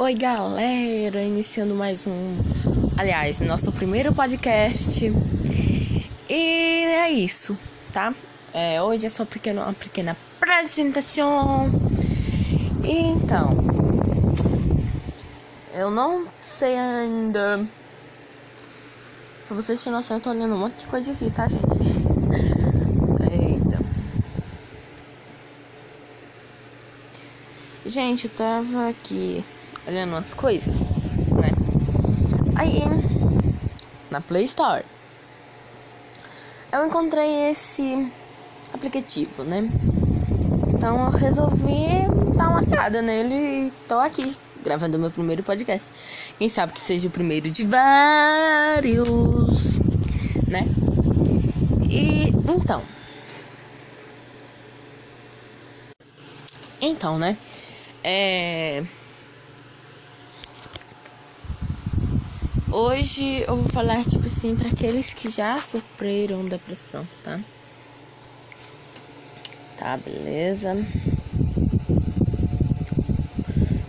Oi, galera! Iniciando mais um, aliás, nosso primeiro podcast. E é isso, tá? É, hoje é só uma pequena apresentação. Então, eu não sei ainda. Pra vocês terem noção, eu tô olhando um monte de coisa aqui, tá, gente? Eita. Gente, eu tava aqui olhando umas coisas, né? Aí, na Play Store, eu encontrei esse aplicativo, né? Então eu resolvi dar uma olhada nele e tô aqui gravando meu primeiro podcast. Quem sabe que seja o primeiro de vários, né? E então. Então, né? É. Hoje eu vou falar, tipo assim, para aqueles que já sofreram depressão, tá? Tá, beleza.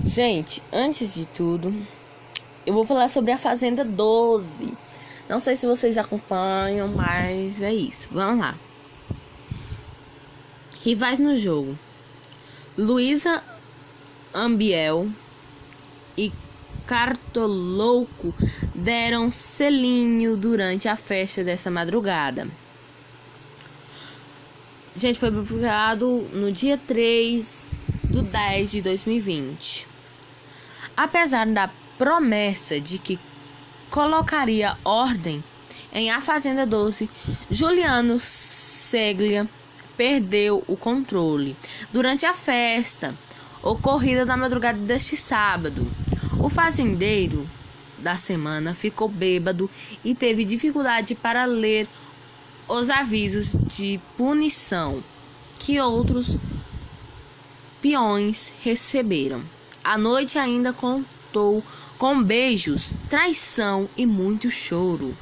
Gente, antes de tudo, eu vou falar sobre a Fazenda 12. Não sei se vocês acompanham, mas é isso. Vamos lá. Rivais no jogo: Luísa Ambiel e Cartolouco deram selinho durante a festa dessa madrugada. Gente, foi publicado no dia 3 do 10 de 2020. Apesar da promessa de que colocaria ordem em A Fazenda 12, Juliano Seglia perdeu o controle durante a festa ocorrida na madrugada deste sábado. O fazendeiro da semana ficou bêbado e teve dificuldade para ler os avisos de punição que outros peões receberam. A noite ainda contou com beijos, traição e muito choro.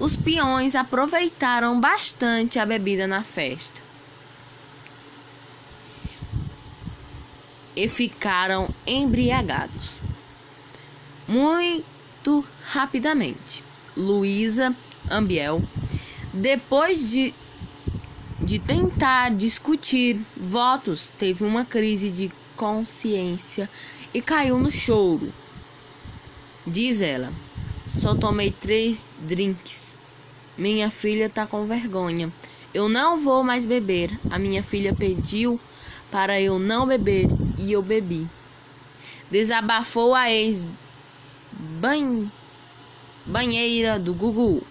Os peões aproveitaram bastante a bebida na festa e ficaram embriagados. Muito rapidamente, Luísa Ambiel, depois de, de tentar discutir votos, teve uma crise de consciência e caiu no choro. Diz ela: Só tomei três drinks. Minha filha tá com vergonha. Eu não vou mais beber. A minha filha pediu para eu não beber e eu bebi. Desabafou a ex ban... banheira do Gugu.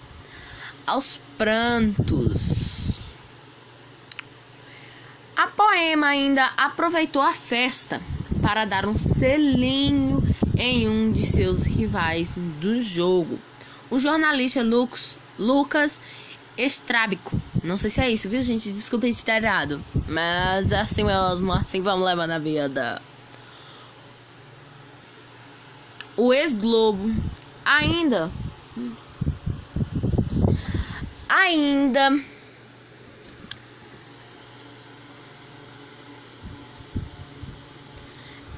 Aos prantos. A poema ainda aproveitou a festa para dar um selinho em um de seus rivais do jogo. O jornalista Lux, Lucas Estrábico. Não sei se é isso, viu, gente? Desculpa se está errado. Mas assim mesmo, assim vamos levar na vida o ex-Globo ainda ainda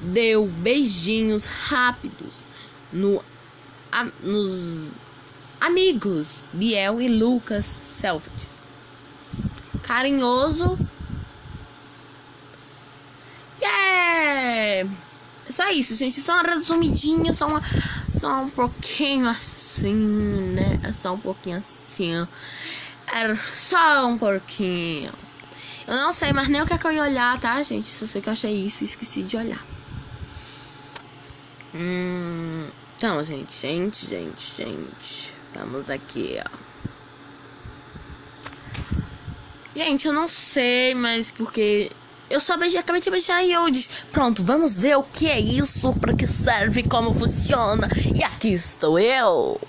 deu beijinhos rápidos no a, nos amigos Biel e Lucas Selfits. Carinhoso. Yeah! Só isso, gente. Só uma resumidinha, só, uma, só um pouquinho assim, né? É só um pouquinho assim. Era só um pouquinho. Eu não sei mais nem o que, é que eu ia olhar, tá, gente? Só sei que eu achei isso e esqueci de olhar. Hum, então, gente, gente, gente, gente. Vamos aqui, ó. Gente, eu não sei, mas porque eu só beijei, acabei de beijar eu disse: Pronto, vamos ver o que é isso, para que serve, como funciona. E aqui estou eu.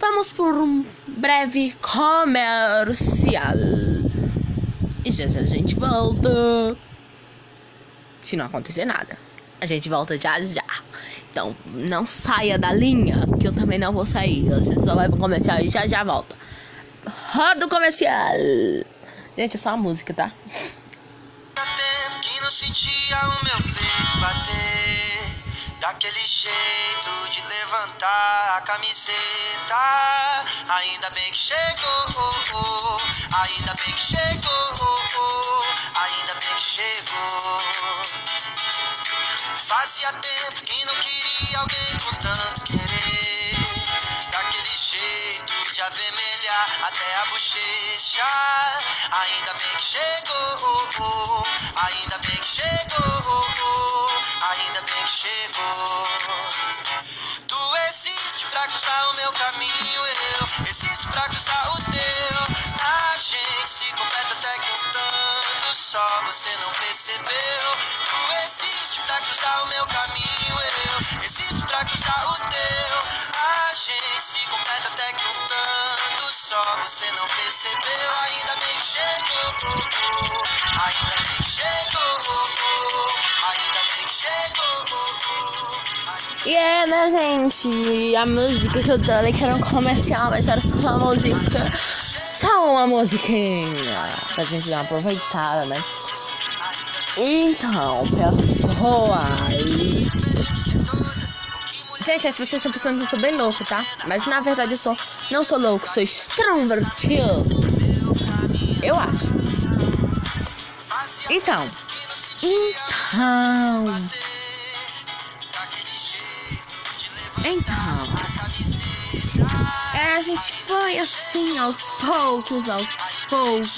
Vamos por um breve comercial. E já já a gente volta. Se não acontecer nada, a gente volta já já. Então, não saia da linha, que eu também não vou sair. A gente só vai pro comercial e já já volta. Roda o comercial. Gente, é só a música, tá? Tempo que não sentia o meu peito bater. levantar a camiseta. Ainda bem que chegou, ainda bem que chegou, ainda bem que chegou. Fazia tempo que não queria alguém com tanto querer. Daquele jeito de avermelhar até a bochecha. Ainda bem que chegou, ainda bem que chegou, E é, né, gente? A música que eu dei que era um comercial, mas era só uma música. Só uma musiquinha. Pra gente dar uma aproveitada, né? Então, pessoal. Gente, acho que vocês estão pensando que eu sou bem louco, tá? Mas na verdade eu sou. Não sou louco, sou extrovertido. Eu acho. Então. Então. Então. É, a gente foi assim, aos poucos, aos poucos.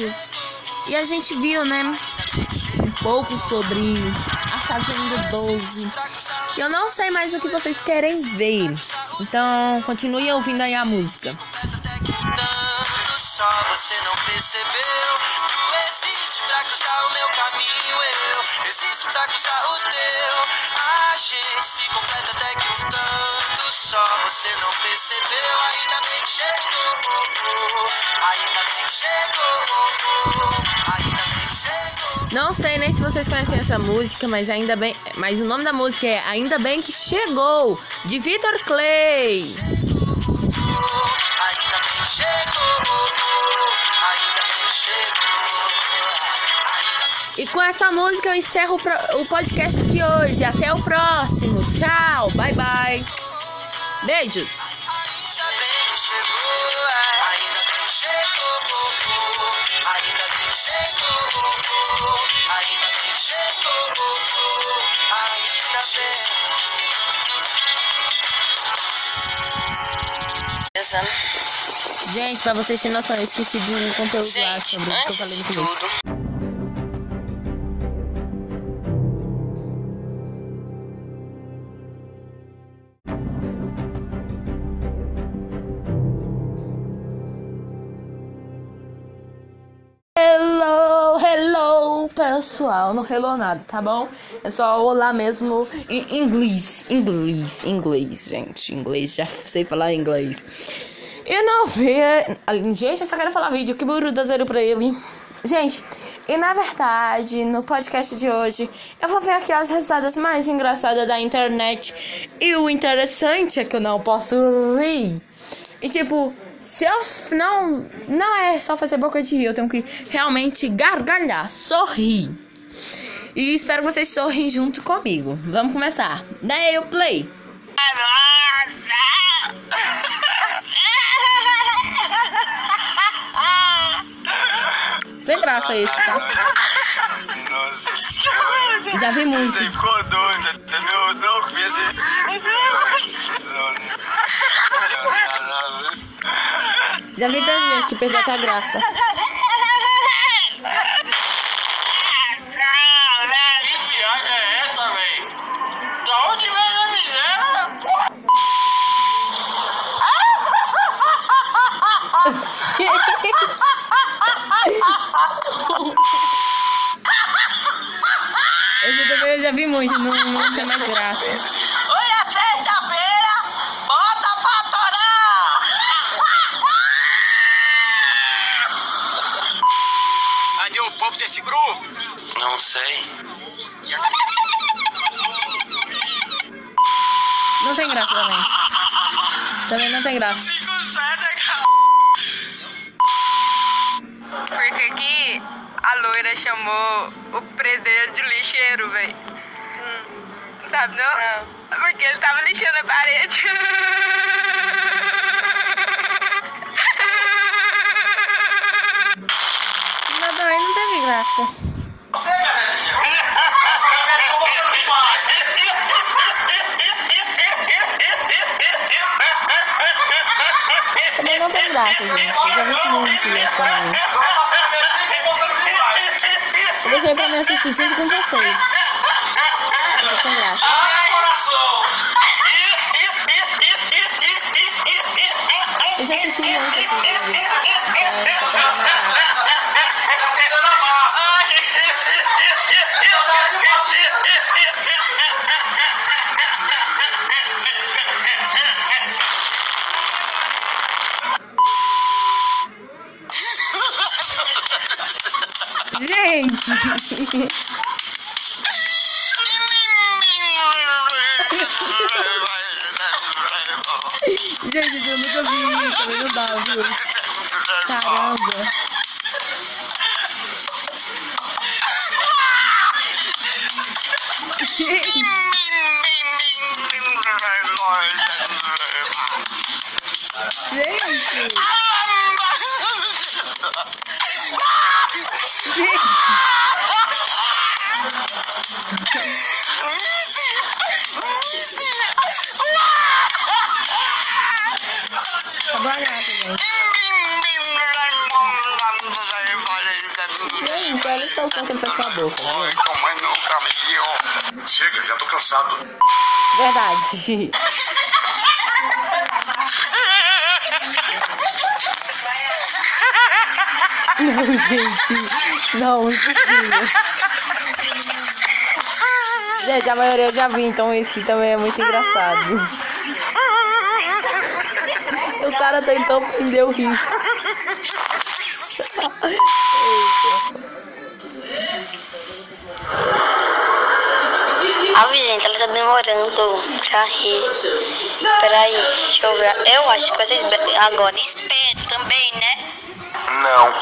E a gente viu, né? Um pouco sobre a Fazenda 12. E eu não sei mais o que vocês querem ver. Então, continue ouvindo aí a música. Só você não percebeu. Tu existe pra cruzar o meu caminho, eu existo pra cruzar o teu. A gente se completa até que tanto só você não percebeu. Ainda bem que chegou, ainda bem que chegou, ainda bem que chegou. Não sei nem se vocês conhecem essa música, mas ainda bem, mas o nome da música é Ainda bem que chegou, de Vitor Clay. E com essa música eu encerro o podcast de hoje. Até o próximo. Tchau. Bye bye. Beijos. Ainda bem que chegou, ainda bem que chegou, ainda bem que chegou, ainda bem que chegou, ainda bem. Beleza? Gente, pra vocês terem noção, eu esqueci do conteúdo lá Gente, sobre o que eu falei no começo. tudo, pessoal. Não hello nada, tá bom? É só olá mesmo em inglês. Inglês, inglês, gente. Inglês, já sei falar inglês. Eu não vi. Gente, eu só quero falar vídeo. Que burro da zero pra ele. Gente, e na verdade, no podcast de hoje, eu vou ver aqui as risadas mais engraçadas da internet. E o interessante é que eu não posso rir. E tipo, se eu não. Não é só fazer boca de rir, eu tenho que realmente gargalhar, sorrir. E espero vocês sorrirem junto comigo. Vamos começar. Daí o play. Sem graça esse, tá? Nossa. Já vi muito. Você ficou doida, entendeu? Não, não, não. Já vi tanta gente até a graça. Muito, não, não tem mais graça. Hoje é sexta-feira, bota pra torar! Cadê o povo desse grupo? Não sei. Não tem graça também. Também não tem graça. Sabe não? Não. Porque ele tava lixando a parede. Mas também não teve graça. Também não tem graça, gente. Já vi que não queria sair. Eu deixei pra me assistir junto com vocês. Tem graça. Eu já assisti muito esses vídeos. Gente, Caramba! Gente, olha só o som que ele faz com a boca. Chega, já tô cansado. Verdade. Não, gente. Não, impossível. Gente, a maioria eu já vi, então esse também é muito engraçado. O cara tentou prender o risco. Ah, gente, ela tá demorando pra rir. Peraí, deixa eu ver. Eu acho que vocês agora esperam também, né? Não.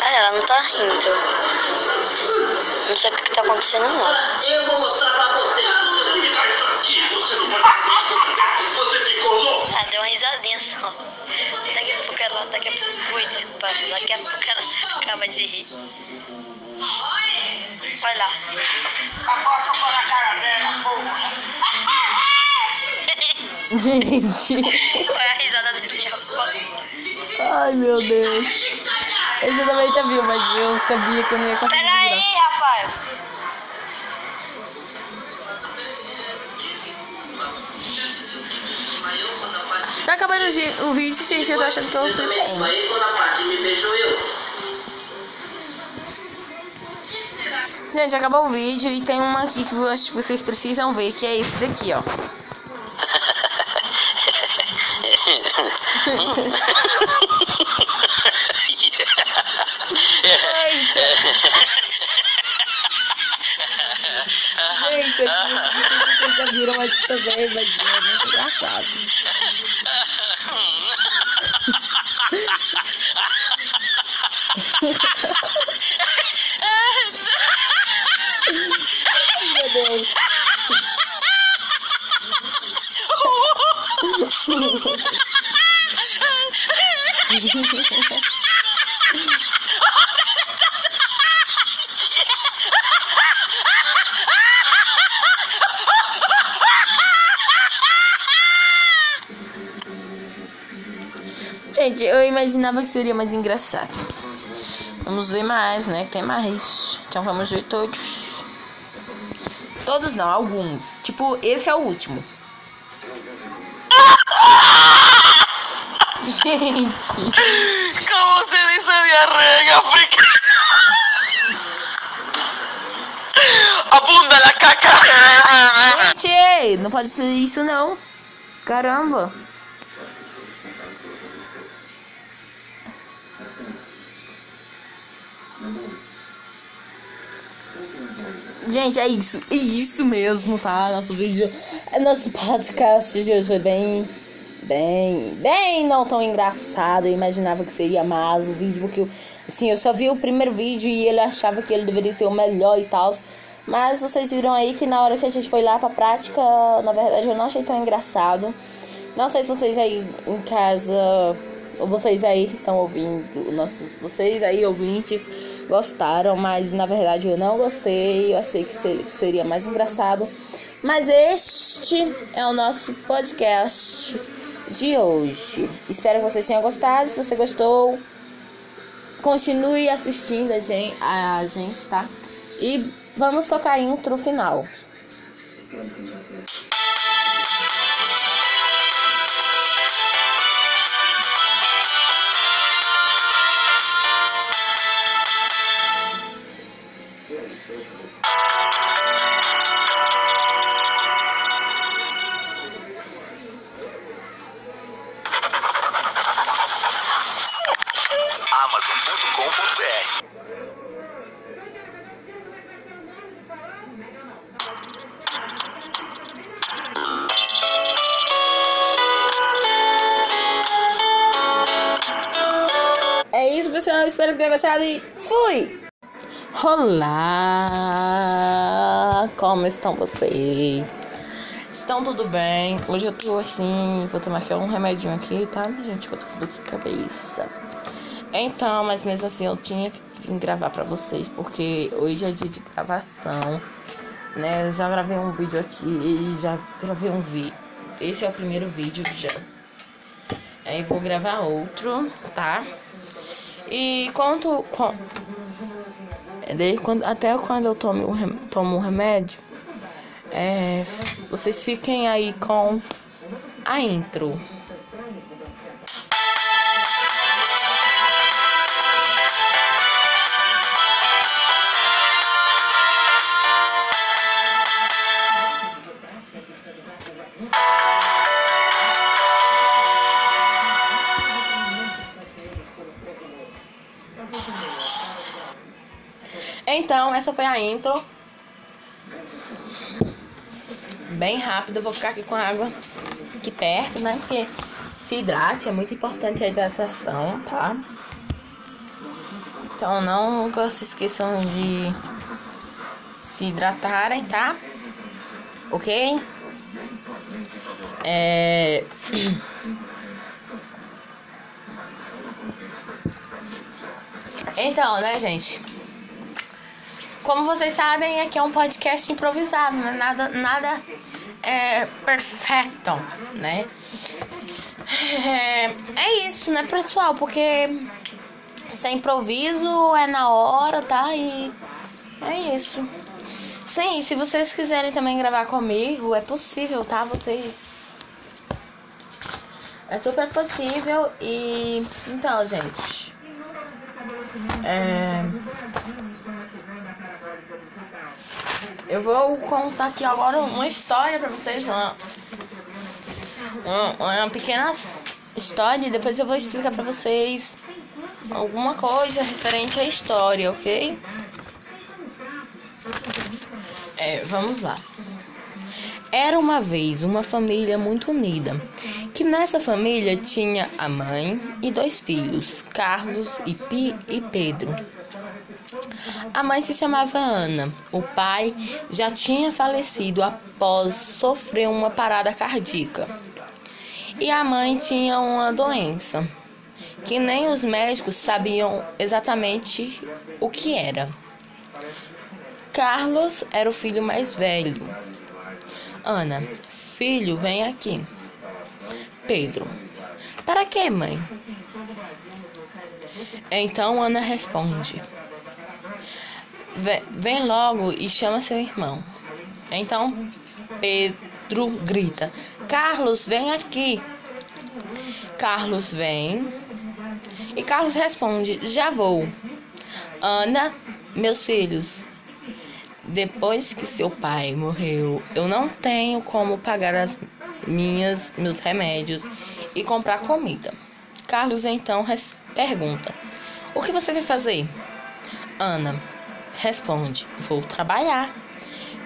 Ah, ela não tá rindo. Não sei o que, que tá acontecendo, não. Eu vou mostrar pra você. Você não vai Você ficou louco. Ela deu uma risadinha só. Daqui a pouco. Ui, desculpa. Daqui a pouco ela se acaba de rir. Olha lá. Agora eu tô na cara dela, porra. Gente. Olha a risada dele já. Ai, meu Deus. Eu também já viu, mas eu sabia que eu não ia conseguir. Peraí, Rafael. Tá acabando o o vídeo, gente. Eu tô achando que eu fui bem. Aí quando a parte me beijou eu. Gente, acabou o vídeo e tem uma aqui que eu acho que vocês precisam ver, que é esse daqui, ó. Sei se vocês já viram, mas também, mas é muito engraçado. Imaginava que seria mais engraçado. Vamos ver mais, né? Tem mais. Então vamos ver todos. Todos não, alguns. Tipo, esse é o último. Gente, ¿Cómo se dice diarrea africana? Abunda la caca. gente, não pode ser isso não. Caramba. Gente, é isso. É isso mesmo, tá? Nosso vídeo. Nosso podcast de hoje foi bem bem, bem não tão engraçado. Eu imaginava que seria mais o vídeo, porque assim, eu só vi o primeiro vídeo e ele achava que ele deveria ser o melhor e tal. Mas vocês viram aí que na hora que a gente foi lá pra prática, na verdade eu não achei tão engraçado. Não sei se vocês aí em casa, vocês aí que estão ouvindo, nossos, vocês aí ouvintes gostaram, mas na verdade eu não gostei. Eu achei que seria mais engraçado. Mas este é o nosso podcast de hoje. Espero que vocês tenham gostado. Se você gostou, continue assistindo a gente, a gente tá? E vamos tocar a intro final. Gostado e fui! Olá! Como estão vocês? Estão tudo bem? Hoje eu tô assim, vou tomar aqui um remedinho aqui, tá? Gente, que eu tô com dor de cabeça. Então, mas mesmo assim eu tinha que vir gravar pra vocês, porque hoje é dia de gravação, né? Eu já gravei um vídeo aqui já gravei um vídeo. Esse é o primeiro vídeo já. Aí vou gravar outro, tá? E quanto. Com, quando, até quando eu tomo tomo um remédio, é, vocês fiquem aí com a intro. Então, essa foi a intro. Bem rápida, vou ficar aqui com a água aqui perto, né? Porque se hidrate, é muito importante a hidratação, tá? Então não nunca se esqueçam de se hidratarem, tá? Ok? É... Então, né, gente? Como vocês sabem, aqui é um podcast improvisado, né? nada, nada é perfeito, né? É, é isso, né, pessoal? Porque se é improviso, é na hora, tá? E é isso. Sim, se vocês quiserem também gravar comigo, é possível, tá? Vocês. É super possível e. Então, gente. É. Eu vou contar aqui agora uma história pra vocês, uma, uma, uma pequena história e depois eu vou explicar pra vocês alguma coisa referente à história, ok? É, vamos lá. Era uma vez uma família muito unida, que nessa família tinha a mãe e dois filhos, Carlos e, Pi e Pedro. A mãe se chamava Ana. O pai já tinha falecido após sofrer uma parada cardíaca. E a mãe tinha uma doença que nem os médicos sabiam exatamente o que era. Carlos era o filho mais velho. Ana, filho, vem aqui. Pedro, para que, mãe? Então Ana responde: Vem logo e chama seu irmão. Então Pedro grita: Carlos, vem aqui. Carlos vem. E Carlos responde: Já vou. Ana, meus filhos, depois que seu pai morreu, eu não tenho como pagar as minhas meus remédios e comprar comida. Carlos então pergunta: O que você vai fazer? Ana responde: Vou trabalhar.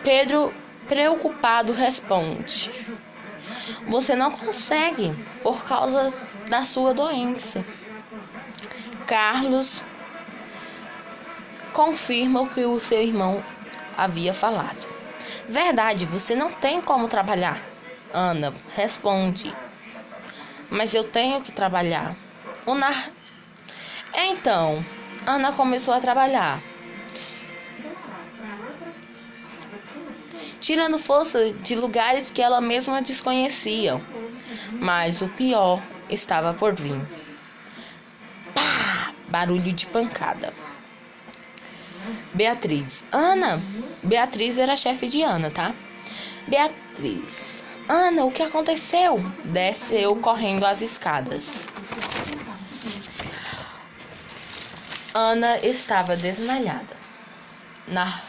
Pedro, preocupado, responde: você não consegue por causa da sua doença. Carlos confirma o que o seu irmão havia falado. Verdade, você não tem como trabalhar. Ana responde. Mas eu tenho que trabalhar. O nar... Então, Ana começou a trabalhar. Tirando força de lugares que ela mesma desconhecia. Mas o pior estava por vir. Pá! Barulho de pancada. Beatriz. Ana. Beatriz era chefe de Ana, tá? Beatriz. Ana, o que aconteceu? Desceu correndo as escadas. Ana estava desmaiada. Na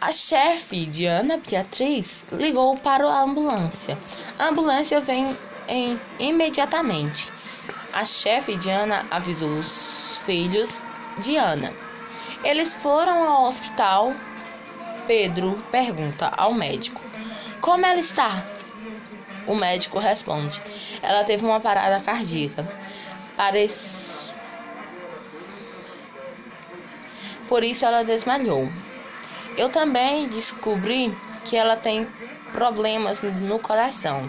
a chefe de Ana Beatriz ligou para a ambulância. A ambulância vem em, imediatamente. A chefe de Ana avisou os filhos de Ana. Eles foram ao hospital. Pedro pergunta ao médico: Como ela está? O médico responde: Ela teve uma parada cardíaca. Parece. Por isso ela desmaiou. Eu também descobri que ela tem problemas no coração.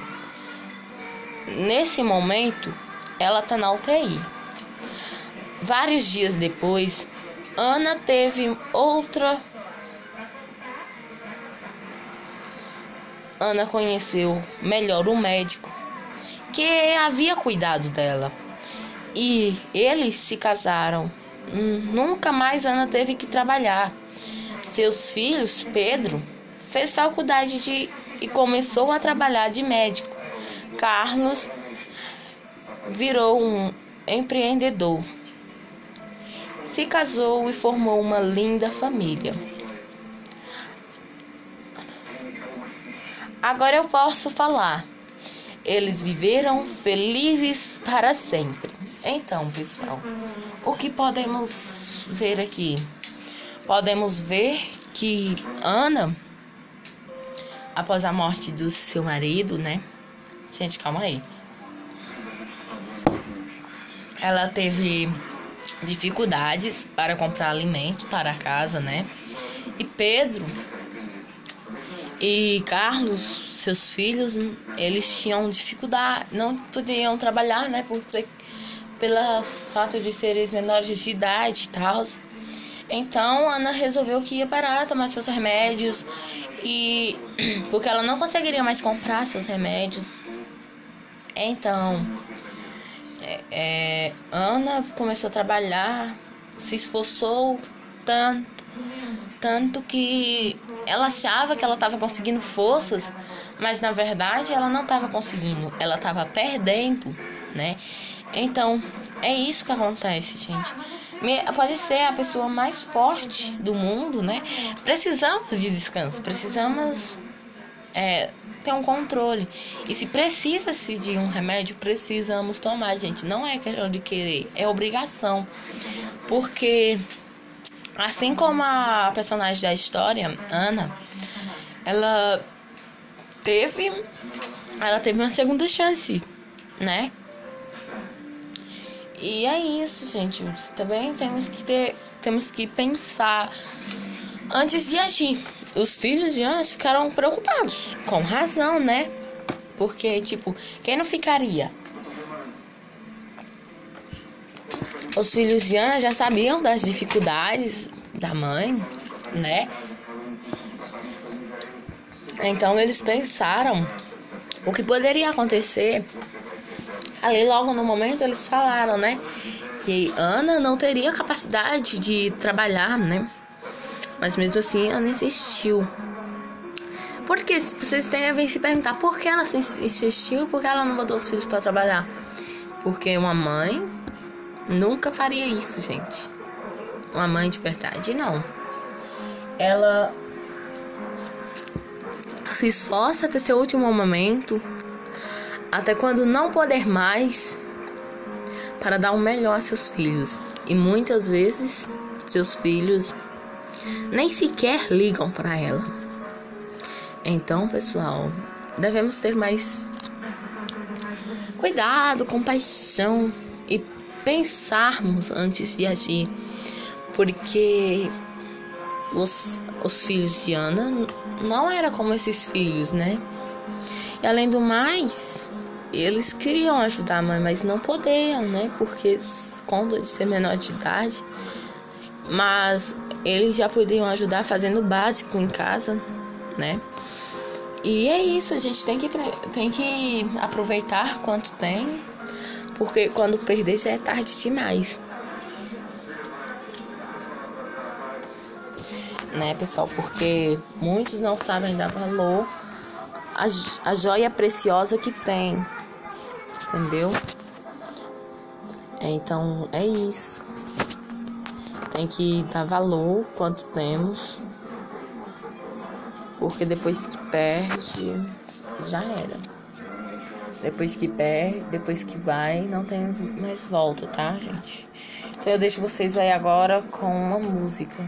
Nesse momento, ela está na UTI. Vários dias depois, Ana teve outra. Ana conheceu melhor o médico que havia cuidado dela. E eles se casaram. Nunca mais Ana teve que trabalhar. Seus filhos, Pedro, fez faculdade de e começou a trabalhar de médico. Carlos virou um empreendedor. Se casou e formou uma linda família. Agora eu posso falar. Eles viveram felizes para sempre. Então, pessoal, o que podemos ver aqui? Podemos ver que Ana, após a morte do seu marido, né? Gente, calma aí. Ela teve dificuldades para comprar alimentos para a casa, né? E Pedro e Carlos, seus filhos, eles tinham dificuldade, não podiam trabalhar, né? Por ser, pelo fato de serem menores de idade e tal. Então Ana resolveu que ia parar, tomar seus remédios e porque ela não conseguiria mais comprar seus remédios. Então é, é, Ana começou a trabalhar, se esforçou tanto, tanto que ela achava que ela estava conseguindo forças, mas na verdade ela não estava conseguindo, ela estava perdendo, né? Então é isso que acontece, gente. Pode ser a pessoa mais forte do mundo, né? Precisamos de descanso, precisamos é, ter um controle. E se precisa-se de um remédio, precisamos tomar, gente. Não é questão de querer, é obrigação. Porque, assim como a personagem da história, Ana, ela teve. Ela teve uma segunda chance, né? E é isso, gente. Também temos que ter. Temos que pensar antes de agir os filhos de Ana ficaram preocupados, com razão, né? Porque, tipo, quem não ficaria? Os filhos de Ana já sabiam das dificuldades da mãe, né? Então eles pensaram o que poderia acontecer. Ali logo no momento eles falaram, né? Que Ana não teria capacidade de trabalhar, né? Mas mesmo assim ela insistiu. Porque vocês ver se perguntar por que ela insistiu, por que ela não botou os filhos para trabalhar? Porque uma mãe nunca faria isso, gente. Uma mãe de verdade não. Ela se esforça até seu último momento, até quando não poder mais, para dar o melhor a seus filhos. E muitas vezes seus filhos nem sequer ligam para ela. Então, pessoal, devemos ter mais cuidado, compaixão e pensarmos antes de agir, porque os, os filhos de Ana não eram como esses filhos, né? E além do mais, eles queriam ajudar a mãe, mas não podiam, né? Porque conta de ser menor de idade, mas eles já podiam ajudar fazendo o básico em casa, né? E é isso, a gente tem que, tem que aproveitar quanto tem, porque quando perder já é tarde demais. Né, pessoal? Porque muitos não sabem dar valor à, à joia preciosa que tem, entendeu? Então é isso. Tem que dar valor quanto temos porque depois que perde, já era. Depois que perde, depois que vai, não tem mais volta, tá, gente? Então eu deixo vocês aí agora com uma música.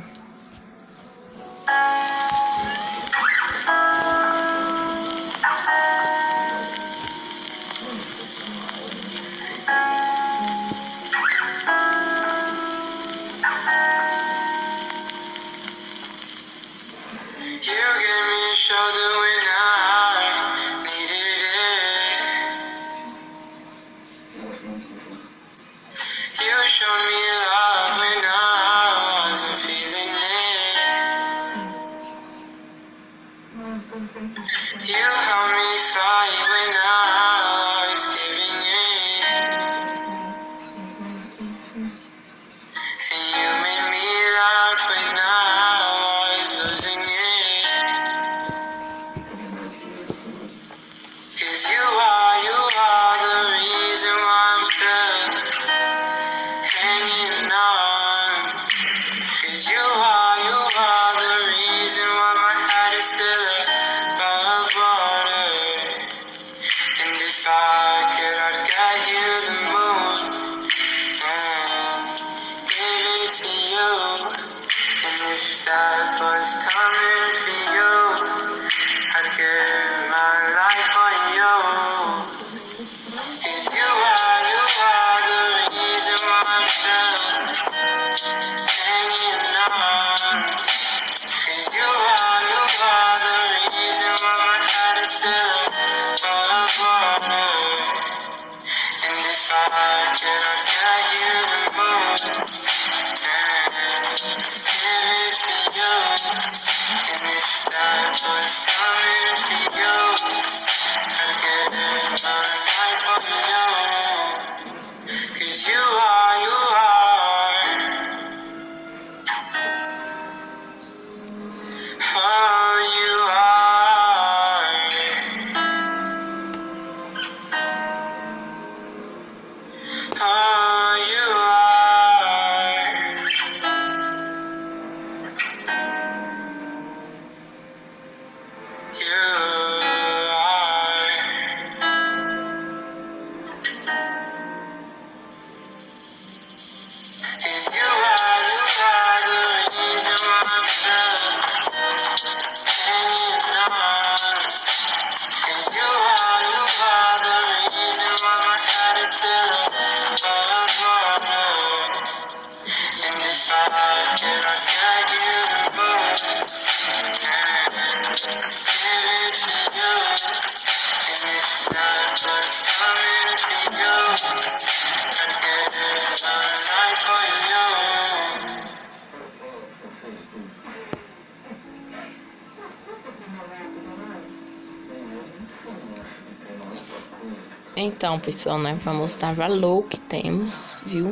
Então, pessoal, né? Vamos dar valor que temos, viu?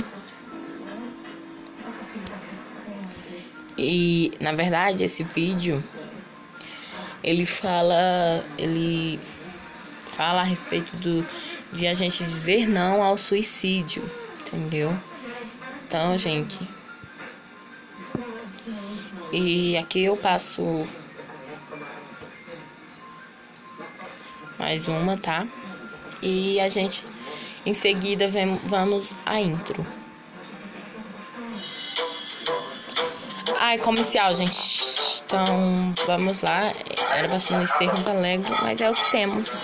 E, na verdade, esse vídeo ele fala, ele fala a respeito do de a gente dizer não ao suicídio, entendeu? Então, gente, e aqui eu passo mais uma, tá? E a gente em seguida vem, vamos à intro. Ai, comercial, gente. Então, vamos lá. Era pra nós sermos alegres, mas é o que temos.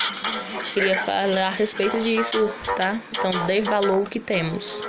Queria falar a respeito disso, tá? Então, dê valor ao que temos.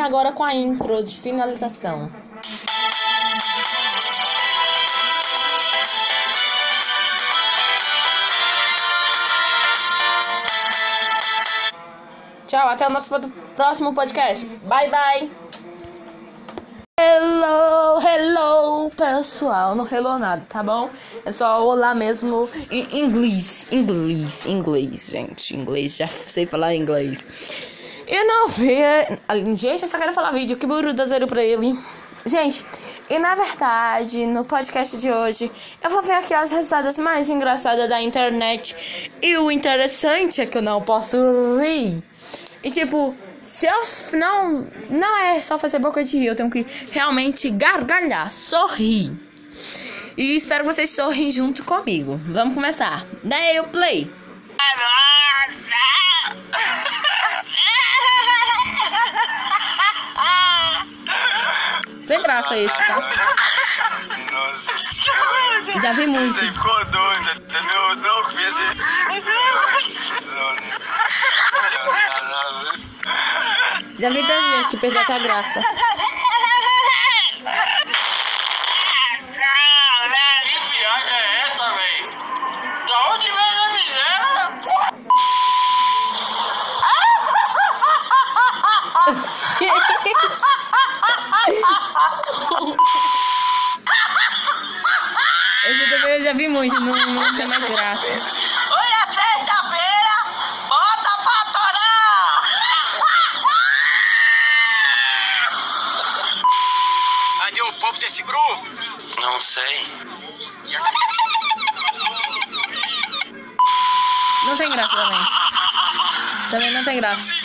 Agora com a intro de finalização. Tchau, até o nosso próximo podcast. Bye, bye. Hello, hello, pessoal. Não hello nada, tá bom? É só olá mesmo em inglês. Inglês, inglês, gente. Inglês, já sei falar inglês. Eu não vi. Gente, eu só quero falar vídeo. Que burro da zero pra ele. Gente, e na verdade, no podcast de hoje, eu vou ver aqui as risadas mais engraçadas da internet. E o interessante é que eu não posso rir. E tipo, se eu não. Não é só fazer boca de rir, eu tenho que realmente gargalhar, sorrir. E espero vocês sorrirem junto comigo. Vamos começar. Daí o play. Sem graça esse, tá? Nossa. Já vi muito. Você ficou doida, entendeu? Não, comecei. Já vi tanta gente que perdeu até a graça. já vi muito, não, não tem mais graça. Olha, sexta-feira, bota pra atorar! Cadê o povo desse grupo? Não sei. Não tem graça também. Também não tem graça. É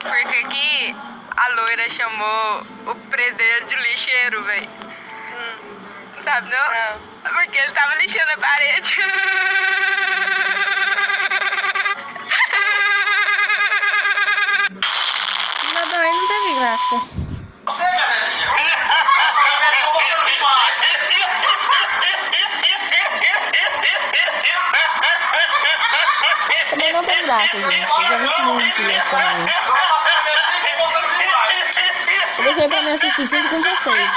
Porque aqui a loira chamou o presente de lixeiro, velho. Sabe não? Porque ele tava lixando a parede. Não, também não teve graça. Também não tem graça, gente. Eu já vi muito isso demais. Eu deixei pra me assistir junto com vocês.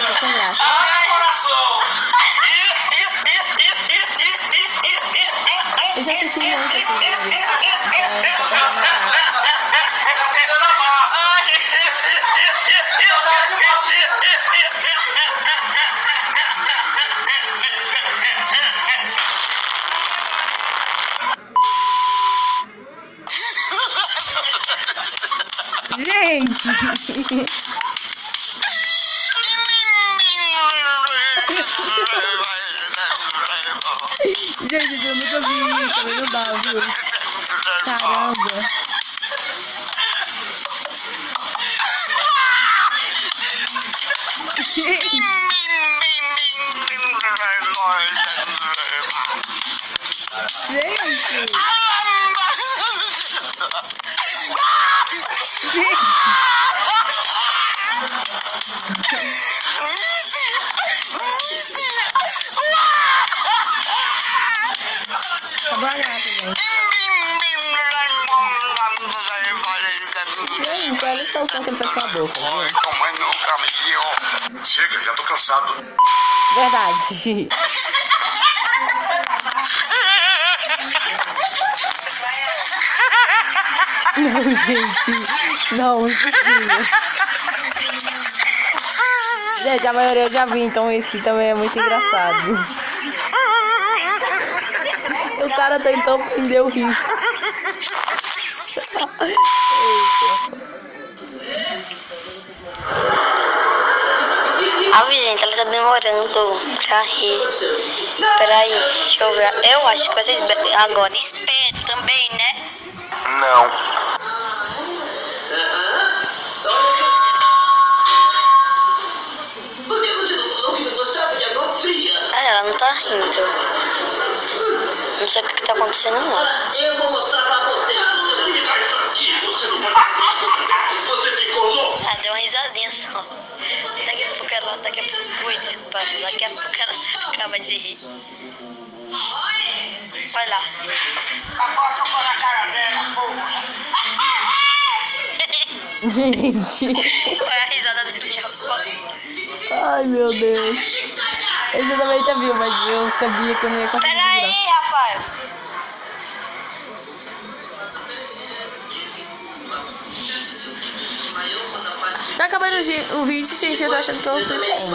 Não tem graça. Ai, coração. Eu já assisti Caramba! Verdade. Não, gente. Não, impossível. Gente, a maioria eu já vi, então esse também é muito engraçado. O cara tentou prender o riso. A gente, ela tá demorando pra rir. Peraí, deixa eu ver. Eu acho que vocês agora espero também, né? Não. Por que você não falou que não gostava de água fria? Ah, ela não tá rindo. Não sei o que, que tá acontecendo, não. Eu vou mostrar pra você. Me dá isso aqui. Você não pode. Você ficou louco. Ah, deu uma risadinha só. A ela. Daqui a pouco. Ui, desculpa. Daqui a pouco ela se acaba de rir. Olha lá. Agora eu vou na cara dela, porra. Gente. Foi a risada dele. Ai, meu Deus. Eu também já viu, mas eu sabia que eu não ia conseguir. Peraí, Rafael. Tá acabando o, o vídeo, gente. Eu tô achando que eu fui bem.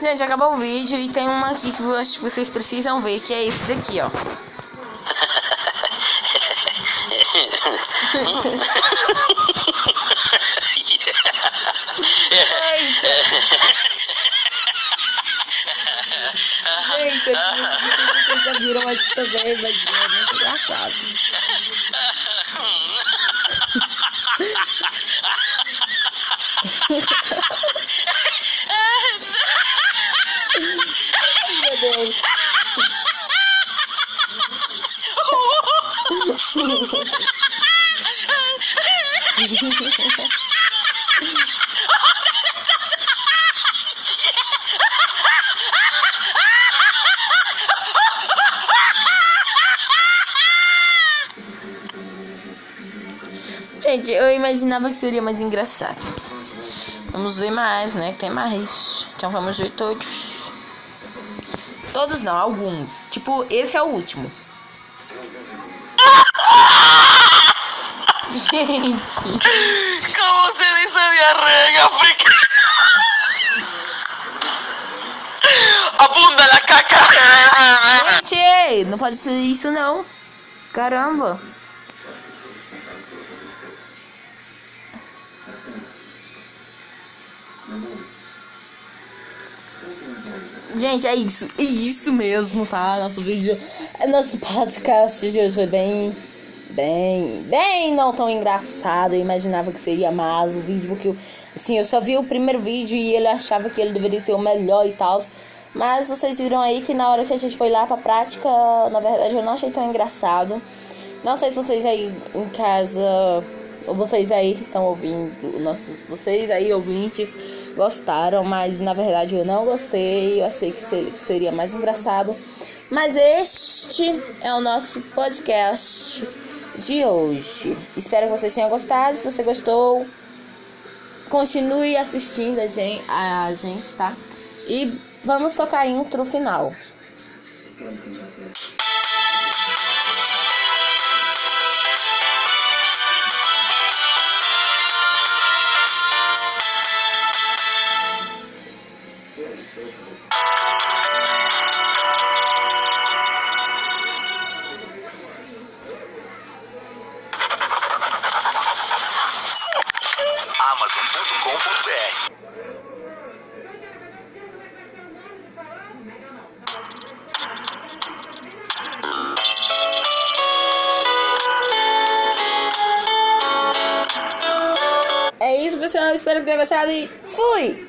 Gente, acabou o vídeo e tem uma aqui que eu acho que vocês precisam ver, que é esse daqui, ó. Gente, sei se vocês já viram aqui também, mas é muito engraçado. Gente, eu imaginava que seria mais engraçado. Vamos ver mais, né? Tem mais. Então vamos ver todos. Todos não, alguns. Tipo, esse é o último. gente. Como se diz regra africana? A bunda da caca. Gente, não pode ser isso não. Caramba. Gente, é isso. É isso mesmo, tá? Nosso vídeo, é nosso podcast de hoje foi bem Bem. Bem não tão engraçado. Eu imaginava que seria mais o vídeo, porque eu, assim, eu só vi o primeiro vídeo e ele achava que ele deveria ser o melhor e tal. Mas vocês viram aí que na hora que a gente foi lá pra prática, na verdade eu não achei tão engraçado. Não sei se vocês aí em casa, ou vocês aí que estão ouvindo, nosso, vocês aí ouvintes gostaram, mas na verdade eu não gostei. Eu achei que seria mais engraçado. Mas este é o nosso podcast de hoje. Espero que vocês tenham gostado. Se você gostou, continue assistindo a gente, a gente tá? E vamos tocar intro final. Gostado e fui!